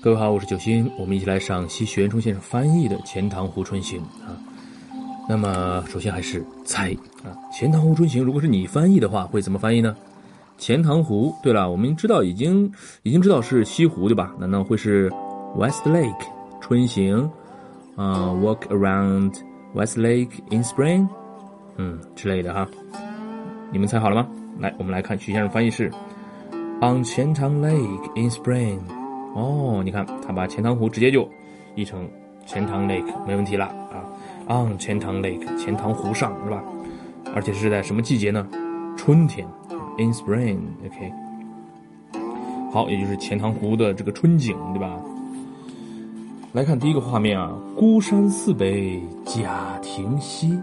各位好，我是九星，我们一起来赏析徐元冲先生翻译的《钱塘湖春行》啊。那么，首先还是猜啊，《钱塘湖春行》如果是你翻译的话，会怎么翻译呢？钱塘湖，对了，我们知道已经已经知道是西湖对吧？难道会是 West Lake 春行啊？Walk around West Lake in spring，嗯之类的哈。你们猜好了吗？来，我们来看徐先生翻译是 On 钱塘 Lake in spring。哦，你看他把钱塘湖直接就译成钱塘 Lake，没问题了啊。On 钱塘 Lake，钱塘湖上是吧？而且是在什么季节呢？春天，in spring，OK。好，也就是钱塘湖的这个春景，对吧？来看第一个画面啊，孤山寺北贾亭西，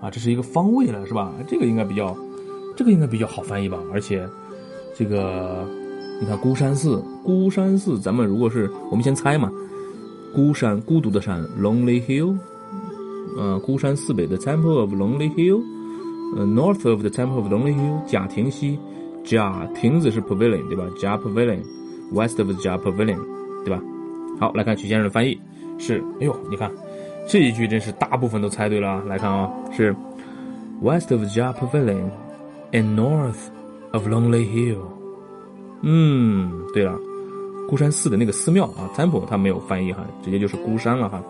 啊，这是一个方位了，是吧？这个应该比较，这个应该比较好翻译吧？而且这个。你看孤山寺，孤山寺，咱们如果是我们先猜嘛，孤山孤独的山，Lonely Hill，呃，孤山寺北的 Temple of Lonely Hill，呃，North of the Temple of Lonely Hill，贾亭西，贾亭子是 Pavilion 对吧？贾 Pavilion，West of the 贾 Pavilion 对吧？好，来看曲先生的翻译是，哎呦，你看这一句真是大部分都猜对了啊，来看啊，是 West of the 贾 Pavilion and North of Lonely Hill。嗯，对了，孤山寺的那个寺庙啊，temple 它没有翻译哈，直接就是孤山了哈。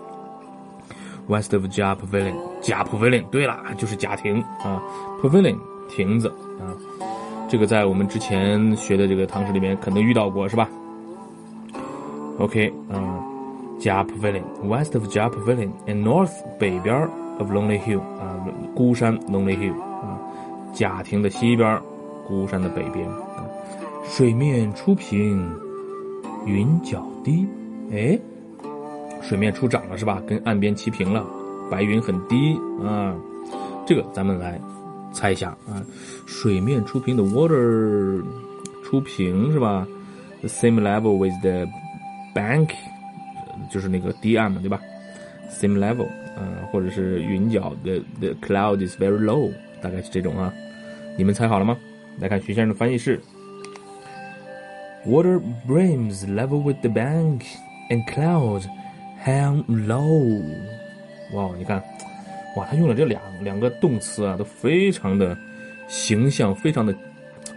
West of Jia Pavilion，贾 Pavilion，对了，就是贾亭啊，Pavilion 亭子啊，这个在我们之前学的这个唐诗里面可能遇到过是吧？OK，嗯，贾 Pavilion，West of Japavilion，and North 北边 of Lonely Hill 啊，孤山 Lonely Hill 啊，贾亭的西边，孤山的北边。水面初平，云脚低。哎，水面初涨了是吧？跟岸边齐平了，白云很低啊。这个咱们来猜一下啊。水面初平的 water 初平是吧？The same level with the bank，就是那个堤岸嘛，对吧？Same level，嗯，或者是云角 the the cloud is very low，大概是这种啊。你们猜好了吗？来看徐先生的翻译是。Water brims level with the bank, and clouds hang low. 哇，你看，哇，他用了这两两个动词啊，都非常的形象，非常的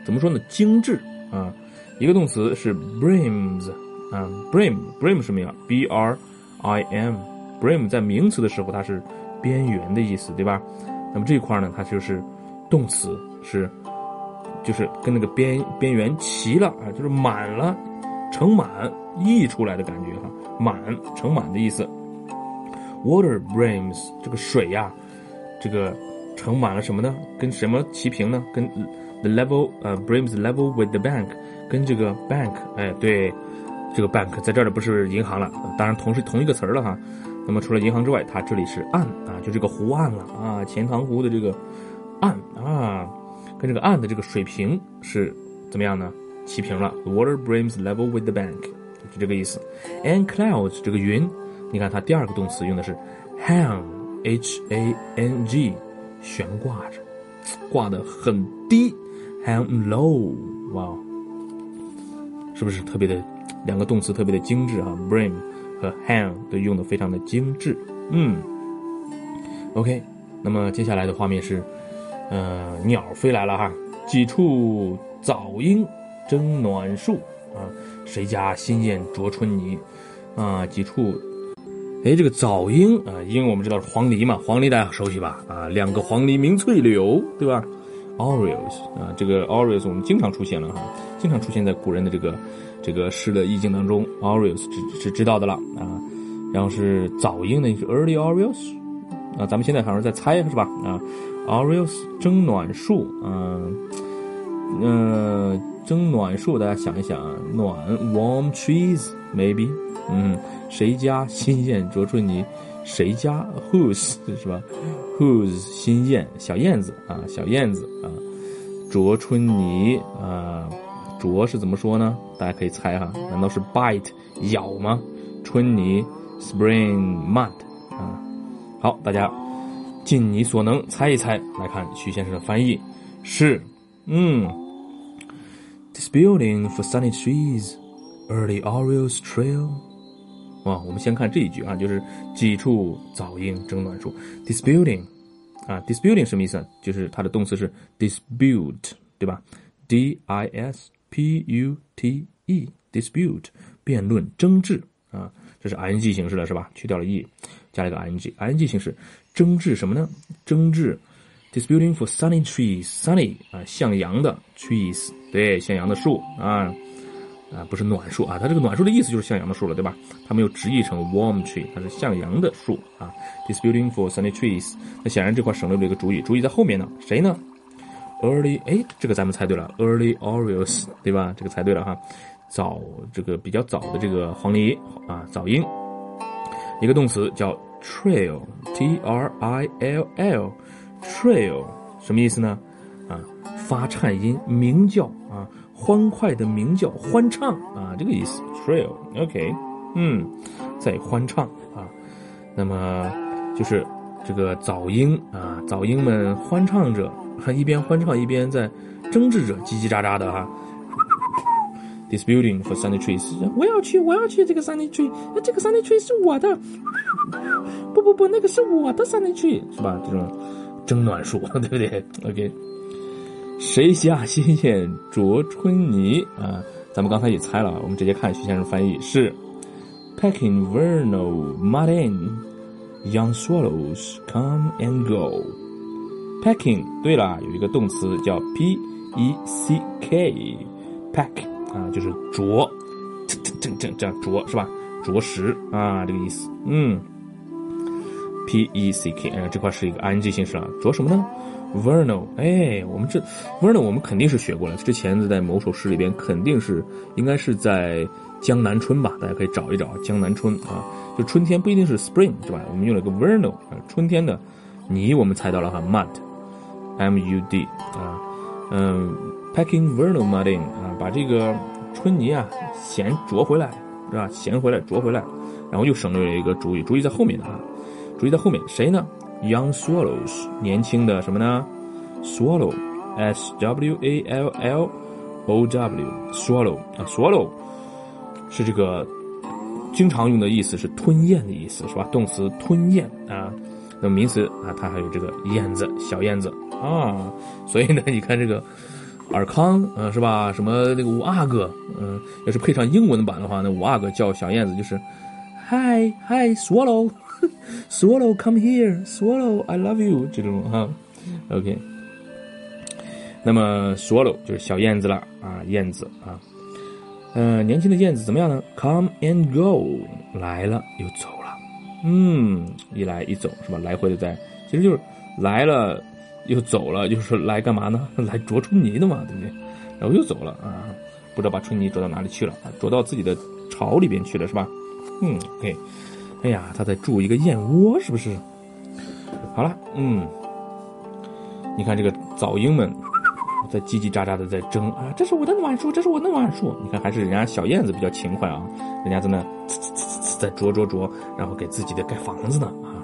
怎么说呢？精致啊。一个动词是 brims 啊，brim，brim 什么呀？b r i m，brim 在名词的时候它是边缘的意思，对吧？那么这一块呢，它就是动词是。就是跟那个边边缘齐了啊，就是满了，盛满溢出来的感觉哈，满盛满的意思。Water brims 这个水呀，这个盛满了什么呢？跟什么齐平呢？跟 the level 呃 brims level with the bank，跟这个 bank 哎对，这个 bank 在这儿的不是银行了，当然同是同一个词儿了哈。那么除了银行之外，它这里是岸啊，就这个湖岸了啊，钱塘湖的这个岸啊。跟这个岸的这个水平是怎么样呢？齐平了，water brims level with the bank，就这个意思。And clouds 这个云，你看它第二个动词用的是 hang，h a n g，悬挂着，挂的很低，hang low，哇，是不是特别的两个动词特别的精致啊？brim 和 hang 都用的非常的精致，嗯，OK，那么接下来的画面是。呃，鸟飞来了哈，几处早莺争暖树啊，谁家新燕啄春泥啊？几处，哎，这个早莺啊，莺我们知道是黄鹂嘛，黄鹂大家熟悉吧？啊，两个黄鹂鸣翠柳，对吧？Orioles 啊，这个 Orioles 我们经常出现了哈，经常出现在古人的这个这个诗的意境当中，Orioles 是是知道的了啊。然后是早莺呢，是 Early Orioles 啊，咱们现在好像在猜是吧？啊。Orioles 蒸暖树，嗯，嗯，蒸暖树，大家想一想啊，暖 warm trees maybe，嗯，谁家新燕啄春泥？谁家 whose 是吧？whose 新燕小燕子啊，小燕子啊，啄春泥啊，啄是怎么说呢？大家可以猜哈，难道是 bite 咬吗？春泥 spring mud 啊，好，大家。尽你所能猜一猜，来看徐先生的翻译是，嗯，This building for sunny trees early Orioles trail。啊，我们先看这一句啊，就是几处早莺争暖树，disputing。啊，disputing 什么意思？就是它的动词是 dispute，对吧？D I S P U T E，dispute，辩论、争执啊，这是 ing 形式了，是吧？去掉了 e，加了一个 ing，ing 形式，争执什么呢？争执，disputing for sunny trees，sunny 啊，向阳的 trees，对，向阳的树啊。啊，不是暖树啊，它这个暖树的意思就是向阳的树了，对吧？它没有直译成 warm tree，它是向阳的树啊。Disputing for sunny trees，那显然这块省略了一个主语，主语在后面呢，谁呢？Early，哎，这个咱们猜对了，Early Orioles，对吧？这个猜对了哈，早这个比较早的这个黄鹂啊，早莺。一个动词叫 trail trail，T R I L L，trail 什么意思呢？啊，发颤音，鸣叫啊。欢快的鸣叫，欢唱啊，这个意思，trail，OK，嗯，在欢唱啊，那么就是这个早莺啊，早莺们欢唱着，还一边欢唱一边在争执着，叽叽喳喳的啊。Disputing for sunny trees，我要去，我要去这个 sunny tree，那这个 sunny tree 是我的，不不不，那个是我的 sunny tree，是吧？这种争暖树，对不对？OK。谁下新燕啄春泥啊？咱们刚才也猜了，我们直接看徐先生翻译是：Pecking vernal mud in, young swallows come and go. Pecking，对了，有一个动词叫 p e c k，peck 啊，就是啄，这这这这样啄是吧？啄食啊，这个意思。嗯，p e c k，哎，这块是一个 ing 形式啊，啄什么呢？Vernal，哎，我们这 Vernal 我们肯定是学过了。之前在某首诗里边肯定是应该是在江南春吧？大家可以找一找江南春啊，就春天不一定是 Spring 是吧？我们用了一个 Vernal 啊，春天的泥我们猜到了哈，Mud，M U D 啊，嗯，Packing Vernal Mud in 啊，把这个春泥啊衔啄回来是吧？衔回来啄回来，然后又省略了一个主语，主语在后面的啊，主语在后面谁呢？Young swallows，年轻的什么呢？Swallow，S W A L L O W，swallow 啊，swallow 是这个经常用的意思，是吞咽的意思，是吧？动词吞咽啊。那么名词啊，它还有这个燕子，小燕子啊。所以呢，你看这个尔康，嗯，是吧？什么那个五阿哥，嗯，要是配上英文版的话，那五阿哥叫小燕子就是 Hi Hi Swallow。Swallow, come here. Swallow, I love you. 这种哈，OK。那么，swallow 就是小燕子了啊，燕子啊。呃，年轻的燕子怎么样呢？Come and go，来了又走了。嗯，一来一走是吧？来回的在，其实就是来了又走了，就是来干嘛呢？来啄春泥的嘛，对不对？然后又走了啊，不知道把春泥啄到哪里去了啊？啄到自己的巢里边去了是吧？嗯，OK。哎呀，他在筑一个燕窝，是不是？好了，嗯，你看这个早莺们在叽叽喳喳的在争啊，这是我的暖树，这是我的暖树。你看，还是人家小燕子比较勤快啊，人家在那呲呲呲呲在啄啄啄，然后给自己的盖房子呢啊。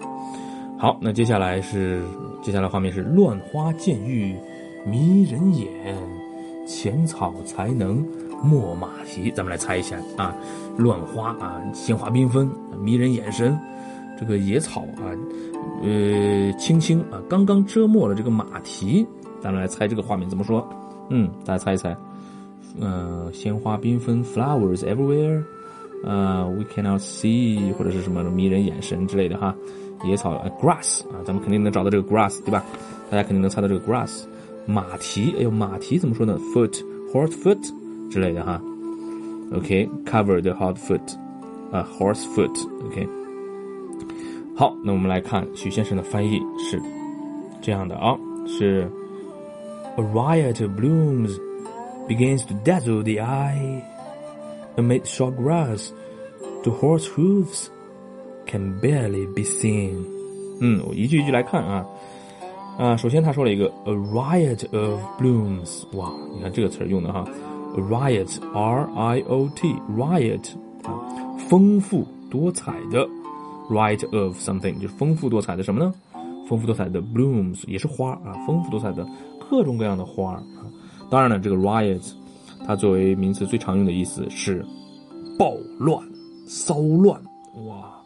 好，那接下来是接下来画面是乱花渐欲迷人眼，浅草才能。没马蹄，咱们来猜一下啊，乱花啊，鲜花缤纷，迷人眼神。这个野草啊，呃，青青啊，刚刚遮没了这个马蹄。咱们来猜这个画面怎么说？嗯，大家猜一猜。嗯，鲜花缤纷，flowers everywhere。呃，we cannot see，或者是什么迷人眼神之类的哈。野草，grass 啊，咱们肯定能找到这个 grass，对吧？大家肯定能猜到这个 grass。马蹄，哎呦，马蹄怎么说呢？foot，horse foot。之类的哈，OK，cover the hot foot，啊，horse foot，OK。好，那我们来看许先生的翻译是这样的啊，是 A riot of blooms begins to dazzle the eye amid short grass, the horse hooves can barely be seen。嗯，我一句一句来看啊，啊，首先他说了一个 A riot of blooms，哇，你看这个词儿用的哈。riot r i o t riot 啊，丰富多彩的 riot of something 就是丰富多彩的什么呢？丰富多彩的 blooms 也是花啊，丰富多彩的各种各样的花啊。当然了，这个 riot 它作为名词最常用的意思是暴乱、骚乱，哇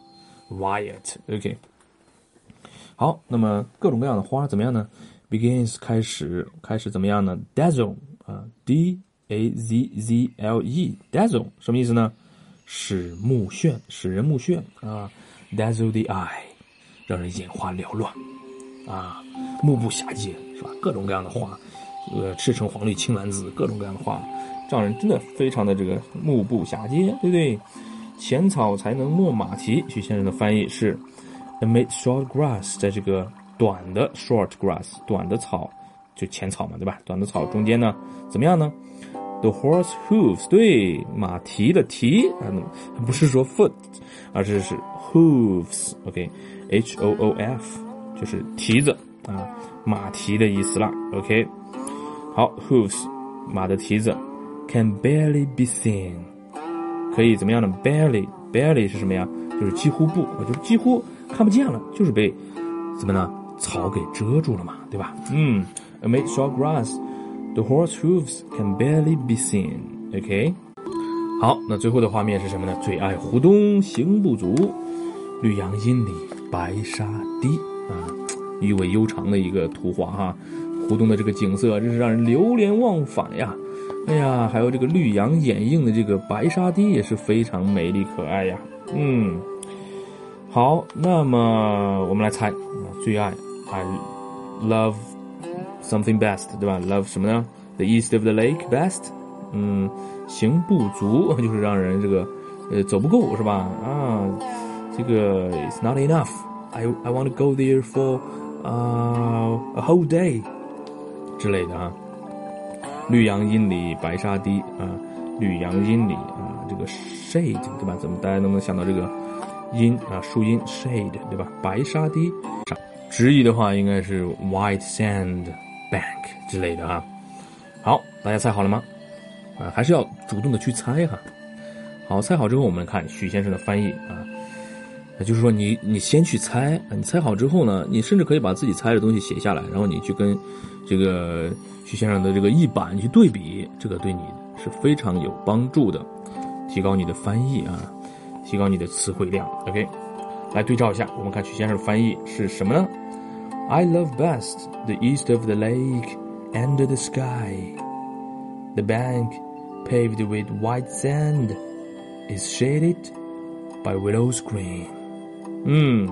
，riot，OK。好，那么各种各样的花怎么样呢？begins 开始，开始怎么样呢？dazzle 啊，d a z z l e，dazzle 什么意思呢？使目眩，使人目眩啊，dazzle the eye，让人眼花缭乱啊，目不暇接，是吧？各种各样的花，呃，赤橙黄绿青蓝紫，各种各样的花，让人真的非常的这个目不暇接，对不对？浅草才能没马蹄，徐先生的翻译是：amid short grass，在这个短的 short grass，短的草，就浅草嘛，对吧？短的草中间呢，怎么样呢？The horse hooves，对，马蹄的蹄啊，不是说 foot，而是是 hooves，OK，H O O F，就是蹄子啊，马蹄的意思啦，OK，好，hooves，马的蹄子，can barely be seen，可以怎么样呢？barely，barely 是什么呀？就是几乎不，就是几乎看不见了，就是被怎么呢？草给遮住了嘛，对吧？嗯，amid short grass。The horse hooves can barely be seen. OK，好，那最后的画面是什么呢？最爱湖东行不足，绿杨阴里白沙堤啊，意味悠长的一个图画哈。湖东的这个景色真是让人流连忘返呀。哎呀，还有这个绿杨掩映的这个白沙堤也是非常美丽可爱呀。嗯，好，那么我们来猜啊，最爱，I love。Something best，对吧？Love 什么呢？The east of the lake best。嗯，行不足就是让人这个呃走不够是吧？啊，这个 It's not enough。I I want to go there for 啊 a whole day 之类的啊。绿杨阴里白沙堤啊，绿杨阴里啊，这个 shade 对吧？怎么大家能不能想到这个阴啊？树荫 shade 对吧？白沙堤，直译的话应该是 white sand。bank 之类的啊，好，大家猜好了吗？啊，还是要主动的去猜哈。好，猜好之后，我们看许先生的翻译啊，那就是说你你先去猜，你猜好之后呢，你甚至可以把自己猜的东西写下来，然后你去跟这个许先生的这个译版去对比，这个对你是非常有帮助的，提高你的翻译啊，提高你的词汇量。OK，来对照一下，我们看许先生的翻译是什么呢？I love best the east of the lake and the sky. The bank, paved with white sand, is shaded by willows green. 嗯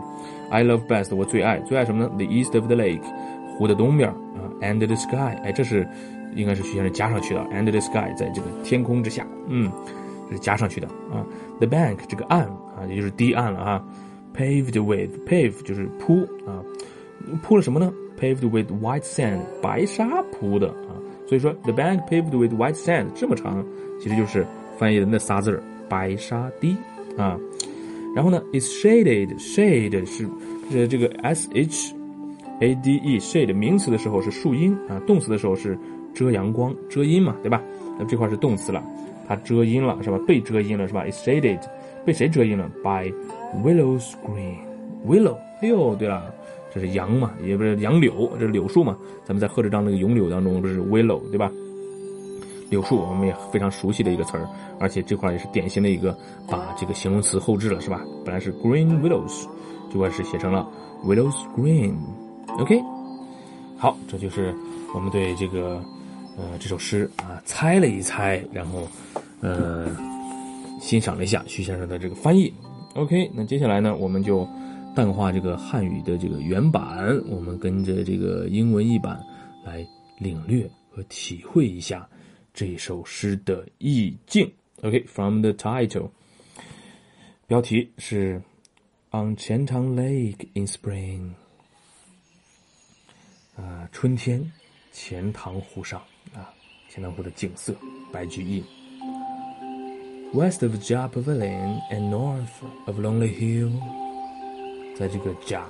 ，I love best 我最爱最爱什么呢？The east of the lake 湖的东面啊，and the sky 哎，这是应该是徐先生加上去的，and the sky 在这个天空之下，嗯，这是加上去的啊。The bank 这个岸啊，也就是堤岸了啊，paved with pave 就是铺啊。铺了什么呢？Paved with white sand，白沙铺的啊。所以说，the bank paved with white sand 这么长，其实就是翻译的那仨字儿——白沙堤啊。然后呢，is shaded，shade 是呃这个 s h a d e，shade 名词的时候是树荫啊，动词的时候是遮阳光、遮阴嘛，对吧？那这块是动词了，它遮阴了是吧？被遮阴了是吧？is shaded，被谁遮阴了？By willow screen willow，。哎呦，对了。这是杨嘛，也不是杨柳，这是柳树嘛。咱们在贺知章那个咏柳当中，不是 willow 对吧？柳树我们也非常熟悉的一个词儿，而且这块也是典型的一个把这个形容词后置了，是吧？本来是 green willows，这块是写成了 willows green。OK，好，这就是我们对这个呃这首诗啊猜了一猜，然后呃欣赏了一下徐先生的这个翻译。OK，那接下来呢，我们就。淡化这个汉语的这个原版，我们跟着这个英文译版来领略和体会一下这首诗的意境。OK，from the title，标题是 On 钱塘 Lake in Spring，啊，春天钱塘湖上啊，钱塘湖的景色，白居易。West of Jia Pavilion and north of Lonely Hill。在这个甲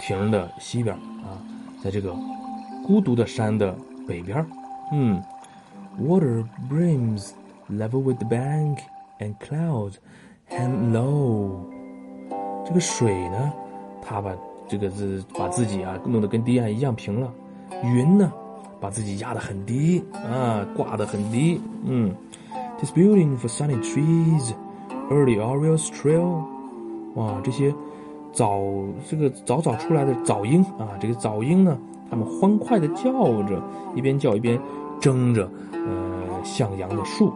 亭的西边啊，在这个孤独的山的北边，嗯，Water brims level with the bank and clouds hang low。这个水呢，它把这个字把自己啊弄得跟堤岸一样平了，云呢把自己压得很低啊，挂得很低，嗯。disputing for sunny trees, early orioles trill。哇，这些早这个早早出来的早莺啊，这个早莺呢，它们欢快的叫着，一边叫一边争着呃向阳的树。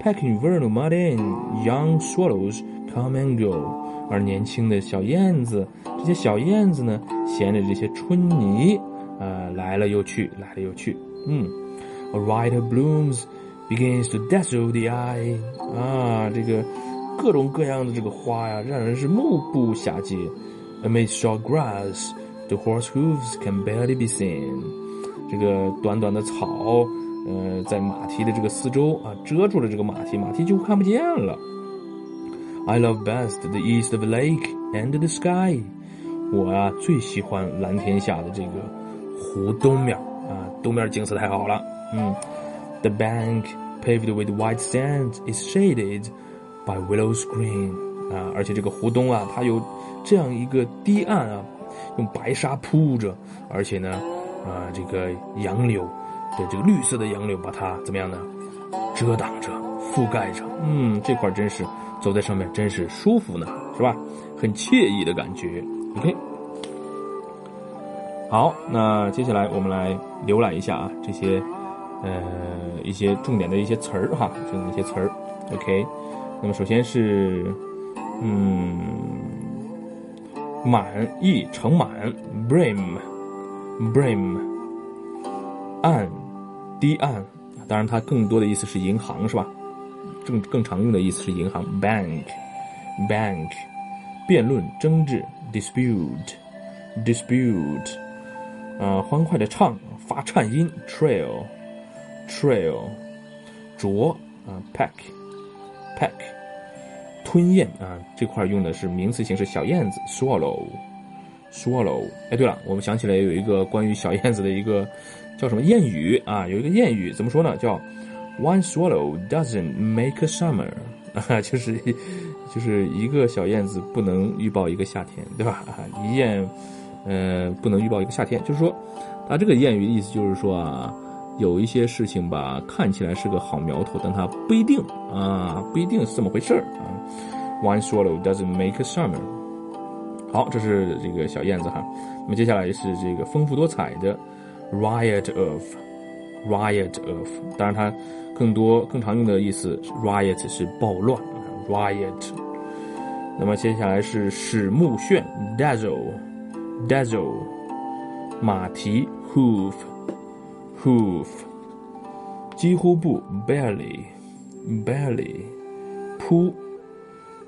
Pecking vernal mud in, young swallows come and go。而年轻的小燕子，这些小燕子呢，衔着这些春泥，呃，来了又去，来了又去。嗯，A riot of blooms begins to dazzle the eye。啊，这个各种各样的这个花呀，让人是目不暇接。Amid short grass, the horse hooves can barely be seen。这个短短的草，呃，在马蹄的这个四周啊，遮住了这个马蹄，马蹄就看不见了。I love best the east of the lake and the sky。我啊最喜欢蓝天下的这个湖东面啊，东面景色太好了。嗯，The bank paved with white sand is shaded by willows green。啊，而且这个湖东啊，它有这样一个堤岸啊，用白沙铺着，而且呢，啊，这个杨柳的这个绿色的杨柳把它怎么样呢？遮挡着，覆盖着。嗯，这块真是。走在上面真是舒服呢，是吧？很惬意的感觉。OK，好，那接下来我们来浏览一下啊，这些呃一些重点的一些词儿哈，就那些词儿。OK，那么首先是嗯，满意盛满，brim Brim，岸，堤岸，当然它更多的意思是银行，是吧？更更常用的意思是银行，bank，bank，辩论争执，dispute，dispute，呃，欢快的唱，发颤音，trail，trail，啄啊，peck，peck，吞咽啊，这块用的是名词形式小燕子，swallow Swallow，。哎，对了，我们想起来有一个关于小燕子的一个叫什么谚语啊，有一个谚语怎么说呢？叫 One swallow doesn't make a summer，啊，就是就是一个小燕子不能预报一个夏天，对吧？一燕，呃，不能预报一个夏天，就是说，它这个谚语的意思就是说啊，有一些事情吧，看起来是个好苗头，但它不一定啊，不一定是这么回事儿啊。One swallow doesn't make a summer。好，这是这个小燕子哈。那么接下来是这个丰富多彩的 riot of，riot of，当然它。更多更常用的意思，riot 是暴乱，riot。那么接下来是使目眩，dazzle，dazzle。马蹄，hoof，hoof。几乎不，barely，barely。铺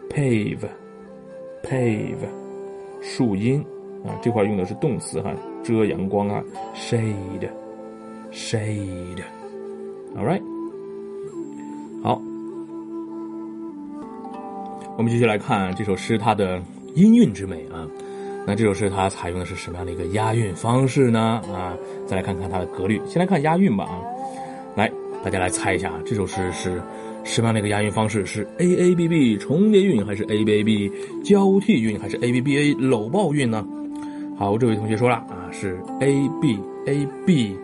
，pave，pave。树荫啊，这块用的是动词哈，遮阳光啊，shade，shade。All right。好，我们继续来看这首诗它的音韵之美啊。那这首诗它采用的是什么样的一个押韵方式呢？啊，再来看看它的格律。先来看押韵吧啊。来，大家来猜一下，这首诗是什么样的一个押韵方式？是 A A B B 重叠韵，还是 a b a b 交替韵，还是 A B B A 搂抱韵呢？好，这位同学说了啊，是 A B A B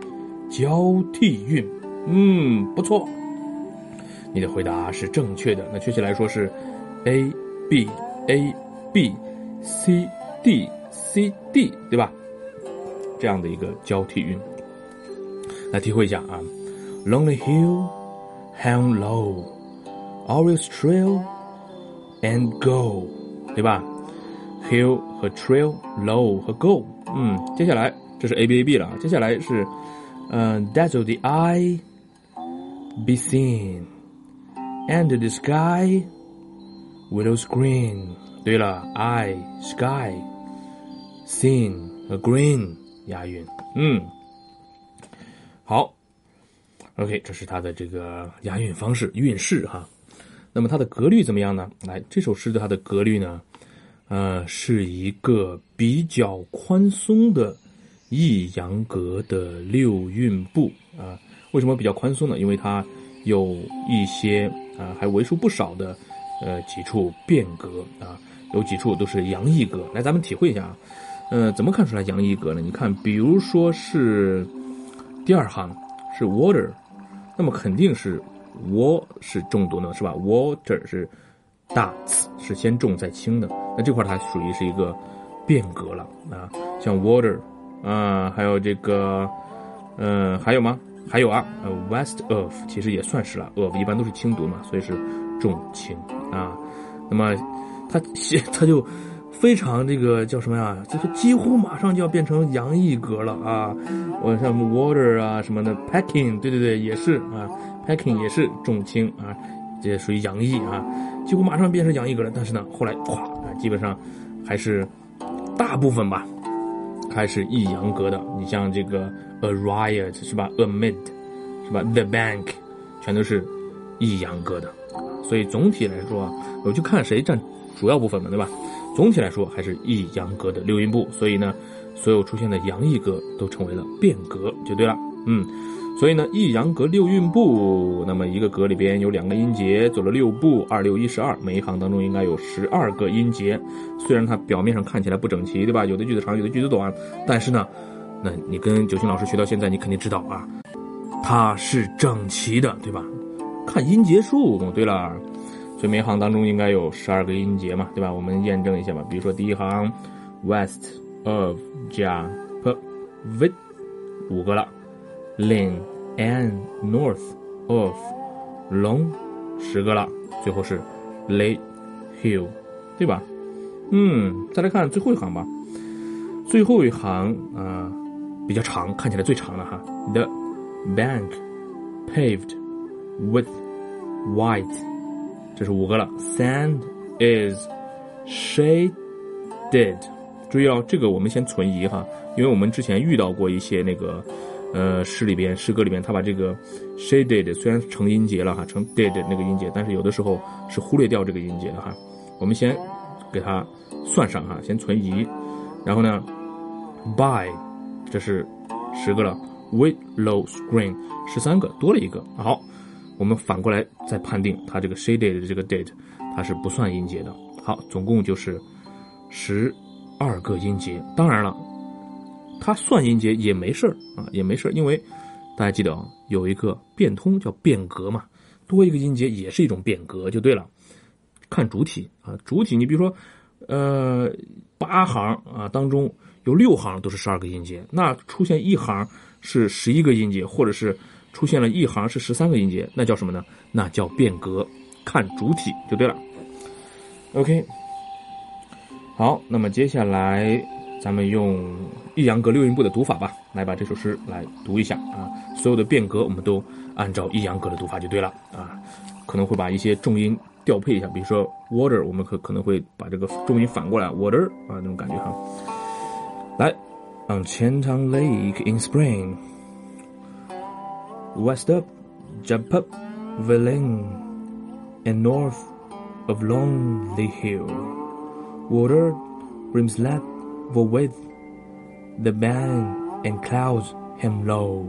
交替韵。嗯，不错。你的回答是正确的。那确切来说是，A B A B C D C D，对吧？这样的一个交替韵。来体会一下啊，Lonely hill hang low，always trail and go，对吧？Hill 和 trail，low 和 go，嗯，接下来这是 A B A B 了，接下来是，嗯，dazzle the eye，be seen。And the sky, willows green。对了，I sky, seen a green 押韵。嗯，好 ，OK，这是它的这个押韵方式、韵式哈。那么它的格律怎么样呢？来，这首诗的它的格律呢，呃，是一个比较宽松的抑扬格的六韵部啊。为什么比较宽松呢？因为它有一些。啊，还为数不少的，呃，几处变格啊，有几处都是阳一格。来，咱们体会一下啊，呃，怎么看出来阳一格呢？你看，比如说是第二行是 water，那么肯定是我是重读的是吧？water 是大词，是先重再轻的。那这块它属于是一个变革了啊，像 water 啊，还有这个，嗯，还有吗？还有啊，，west of 其实也算是了，of 一般都是轻读嘛，所以是重轻啊。那么它 它就。非常这个叫什么呀？就是几乎马上就要变成洋溢格了啊！我像 water 啊什么的，packing，对对对，也是啊，packing 也是重轻啊，这属于洋溢啊，几乎马上变成洋溢格了。但是呢，后来咵啊，基本上还是大部分吧，还是抑扬格的。你像这个 a riot 是吧？amid 是吧？the bank 全都是抑扬格的。所以总体来说啊，我就看谁占主要部分嘛，对吧？总体来说还是抑扬格的六音部，所以呢，所有出现的阳抑格都成为了变格，就对了。嗯，所以呢，抑扬格六韵部，那么一个格里边有两个音节，走了六步，二六一十二，每一行当中应该有十二个音节。虽然它表面上看起来不整齐，对吧？有的句子长，有的句子短，但是呢，那你跟九星老师学到现在，你肯定知道啊，它是整齐的，对吧？看音节数。对了。所以每行当中应该有十二个音节嘛，对吧？我们验证一下吧。比如说第一行，west of 加 p v 五个了，lin and north of long 十个了，最后是 lay hill，对吧？嗯，再来看最后一行吧。最后一行啊比较长，看起来最长的哈。The bank paved with white 这是五个了。Sand is shaded。注意哦，这个我们先存疑哈，因为我们之前遇到过一些那个呃诗里边、诗歌里边，他把这个 shaded 虽然成音节了哈，成 did 那个音节，但是有的时候是忽略掉这个音节的哈。我们先给它算上哈，先存疑。然后呢，by 这是十个了，willow screen 十三个，多了一个。好。我们反过来再判定它这个 shaded 的这个 date，它是不算音节的。好，总共就是十二个音节。当然了，它算音节也没事啊，也没事，因为大家记得啊，有一个变通叫变格嘛，多一个音节也是一种变格，就对了。看主体啊，主体你比如说，呃，八行啊当中有六行都是十二个音节，那出现一行是十一个音节，或者是。出现了一行是十三个音节，那叫什么呢？那叫变格，看主体就对了。OK，好，那么接下来咱们用抑扬格六音部的读法吧，来把这首诗来读一下啊。所有的变格我们都按照抑扬格的读法就对了啊。可能会把一些重音调配一下，比如说 water，我们可可能会把这个重音反过来 water 啊那种感觉哈。来，On Qiantang Lake in spring。West up, jump up, Villing, and north of Lonely Hill. Water let for with the bank and clouds him low.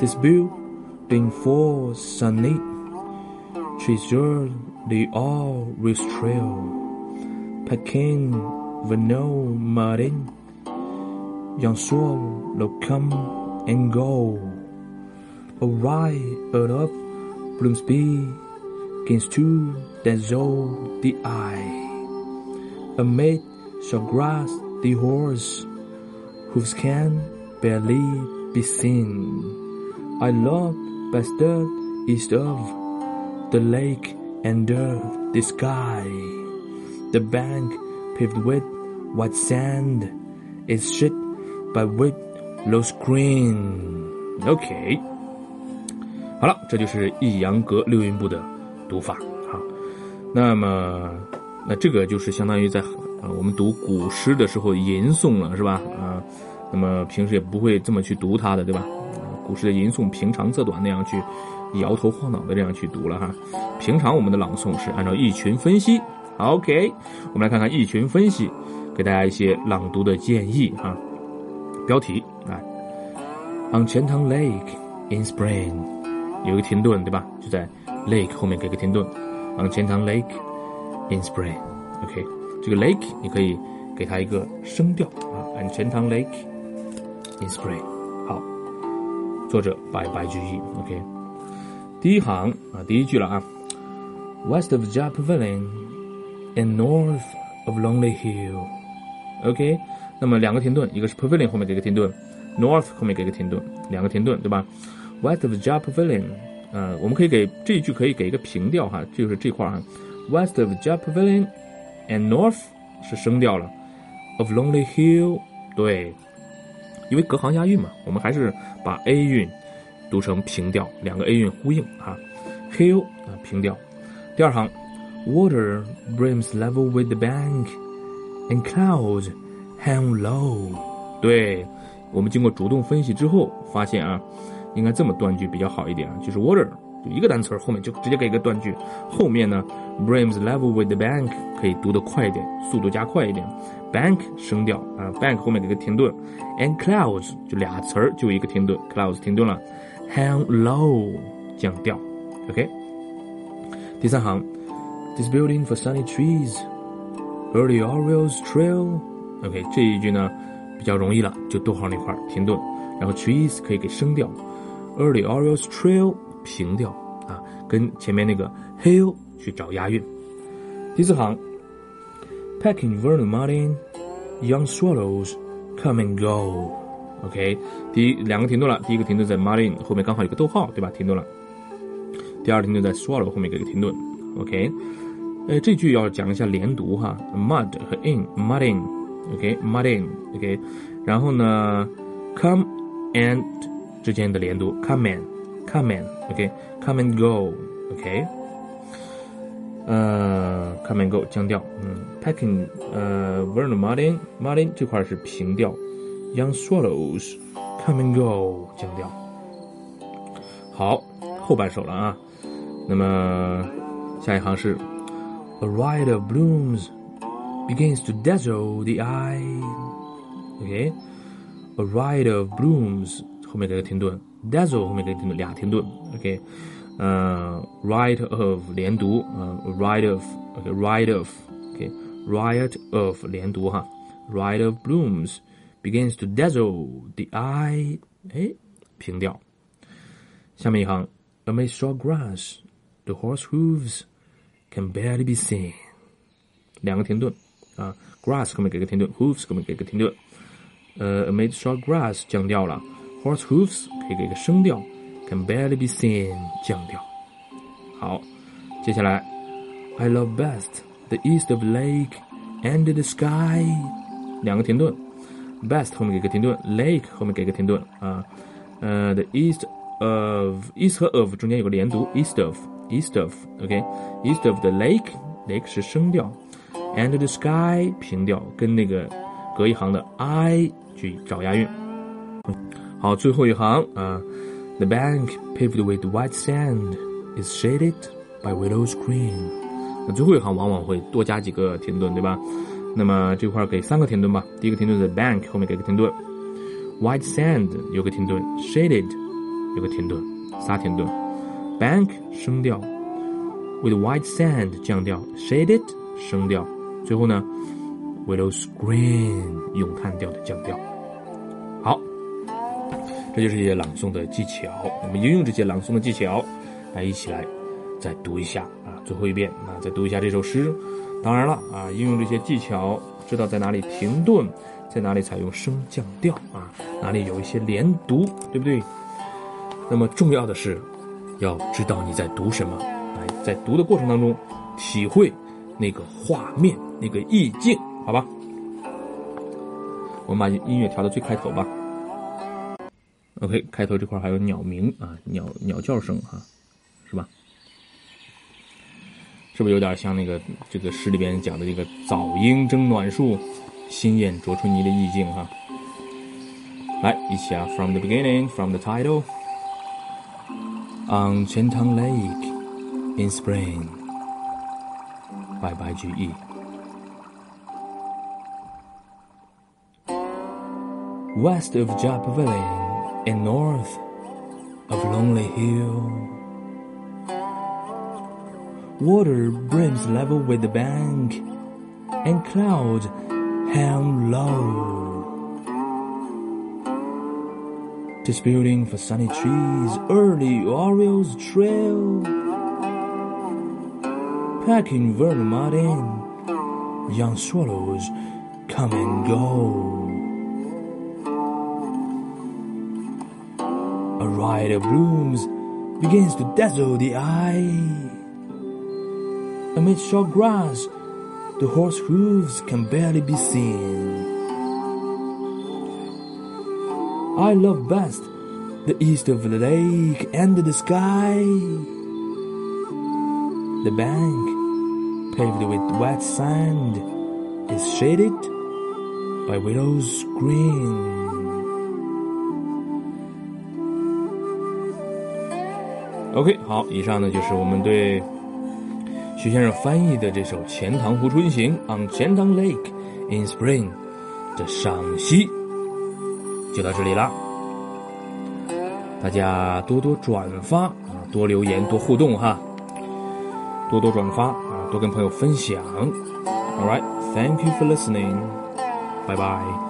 This building for sunny, treasure the all trail. Peking with no mudding, young swallow come and go. A right of Bloomsby against two that zold the eye. A maid shall grasp the horse whose can barely be seen. I love best east of the lake and the sky. The bank paved with white sand is shit by whip low screen. Okay. 好了，这就是抑扬格六音部的读法。好，那么那这个就是相当于在啊我们读古诗的时候吟诵了，是吧？啊，那么平时也不会这么去读它的，对吧？古诗的吟诵平长则短那样去摇头晃脑的这样去读了哈。平常我们的朗诵是按照意群分析。OK，我们来看看意群分析，给大家一些朗读的建议哈。标题来，On Qiantang Lake in Spring。有一个停顿，对吧？就在 lake 后面给个停顿，on Qiantang Lake in spring，OK，这个 lake 你可以给它一个声调啊，on Qiantang Lake in spring，好，作者白白居易，OK，第一行啊，第一句了啊，West of Jap Pavilion and north of Lonely Hill。OK，那么两个停顿，一个是 Pavilion 后面给个停顿，North 后面给个停顿，两个停顿，对吧？West of Jap Pavilion，呃，我们可以给这一句可以给一个平调哈，就是这块哈，West of Jap Pavilion and north 是升调了，of Lonely Hill，对，因为隔行押韵嘛，我们还是把 A 韵。读成平调，两个 A 韵呼应啊。Hill 啊平调。第二行，Water brims level with the bank, and clouds hang low。对，我们经过主动分析之后，发现啊，应该这么断句比较好一点啊，就是 Water 就一个单词后面就直接给一个断句，后面呢 brims level with the bank 可以读得快一点，速度加快一点。Bank 升调啊，Bank 后面给个停顿，and clouds 就俩词儿就一个停顿，clouds 停顿了。Hang low，降调，OK。第三行，This building for sunny trees，early Orioles trail，OK。这一句呢比较容易了，就逗号那块停顿，然后 trees 可以给升调，early Orioles trail 平调啊，跟前面那个 hill 去找押韵。第四行，Packing Vernon Martin，young swallows come and go。OK，第一两个停顿了，第一个停顿在 Martin 后面刚好有个逗号，对吧？停顿了。第二停顿在 Swallow 后面给个停顿。OK，呃，这句要讲一下连读哈，Mud 和 in，Martin，OK，Martin，OK，然后呢，Come and 之间的连读，Come and，Come and，OK，Come and go，OK，呃，Come and go 降调，嗯，Packing，呃，Vernon Martin，Martin 这块是平调。Young swallows come and go，降调。好，后半首了啊。那么下一行是 A ride of blooms begins to dazzle the eye。OK，A ride of blooms 后面给个停顿，dazzle 后面给个停顿，俩停顿。OK，呃，Right of 连读，呃，Right of，OK，right of，OK，riot of 连读哈，right of blooms。begins to dazzle the eye，哎，平调。下面一行，Amid short grass, the horse hooves can barely be seen。两个停顿啊，grass 后面给个停顿，hooves 后面给个停顿。呃，amid short grass 降调了 ，horse hooves 可以给个升调，can barely be seen 降调。好，接下来，I love best the east of lake and the sky，两个停顿。best 后面给个停顿，lake 后面给个停顿啊，呃，the east of east 和 of 中间有个连读，east of east of，OK，east of the lake，lake 是升调，and the sky 平调，跟那个隔一行的 I 去找押韵。 好，最后一行啊，the bank paved with white sand is shaded by widow's green。那最后一行往往会多加几个停顿，对吧？那么这块给三个停顿吧。第一个停顿在 bank 后面给个停顿，white sand 有个停顿，shaded 有个停顿，仨停顿。bank 升调，with white sand 降调，shaded 升调，最后呢，widow's green 咏叹调的降调。 这就是一些朗诵的技巧。我们应用这些朗诵的技巧，来一起来再读一下啊，最后一遍啊，再读一下这首诗。当然了啊，应用这些技巧，知道在哪里停顿，在哪里采用升降调啊，哪里有一些连读，对不对？那么重要的是，要知道你在读什么，来在读的过程当中，体会那个画面、那个意境，好吧？我们把音乐调到最开头吧。OK，开头这块还有鸟鸣啊，鸟鸟叫声哈。是吧？是不是有点像那个这个诗里边讲的这个早莺争暖树，新燕啄春泥的意境哈？来，一起啊，from the beginning, from the title, on Chentang Lake in spring, by Bai Juyi, west of Jap Valley and north of Lonely Hill. Water brims level with the bank, and clouds hang low. disputing for sunny trees, early orioles trail, packing vermont in, young swallows come and go. A riot of blooms begins to dazzle the eye. Amid short grass, the horse hooves can barely be seen. I love best the east of the lake and the sky. The bank, paved with wet sand, is shaded by willows green. OK，好，以上呢就是我们对徐先生翻译的这首《钱塘湖春行》（On Qiantan Lake in Spring） 的赏析，就到这里啦。大家多多转发啊，多留言，多互动哈，多多转发啊，多跟朋友分享。All right，thank you for listening，拜拜。Bye bye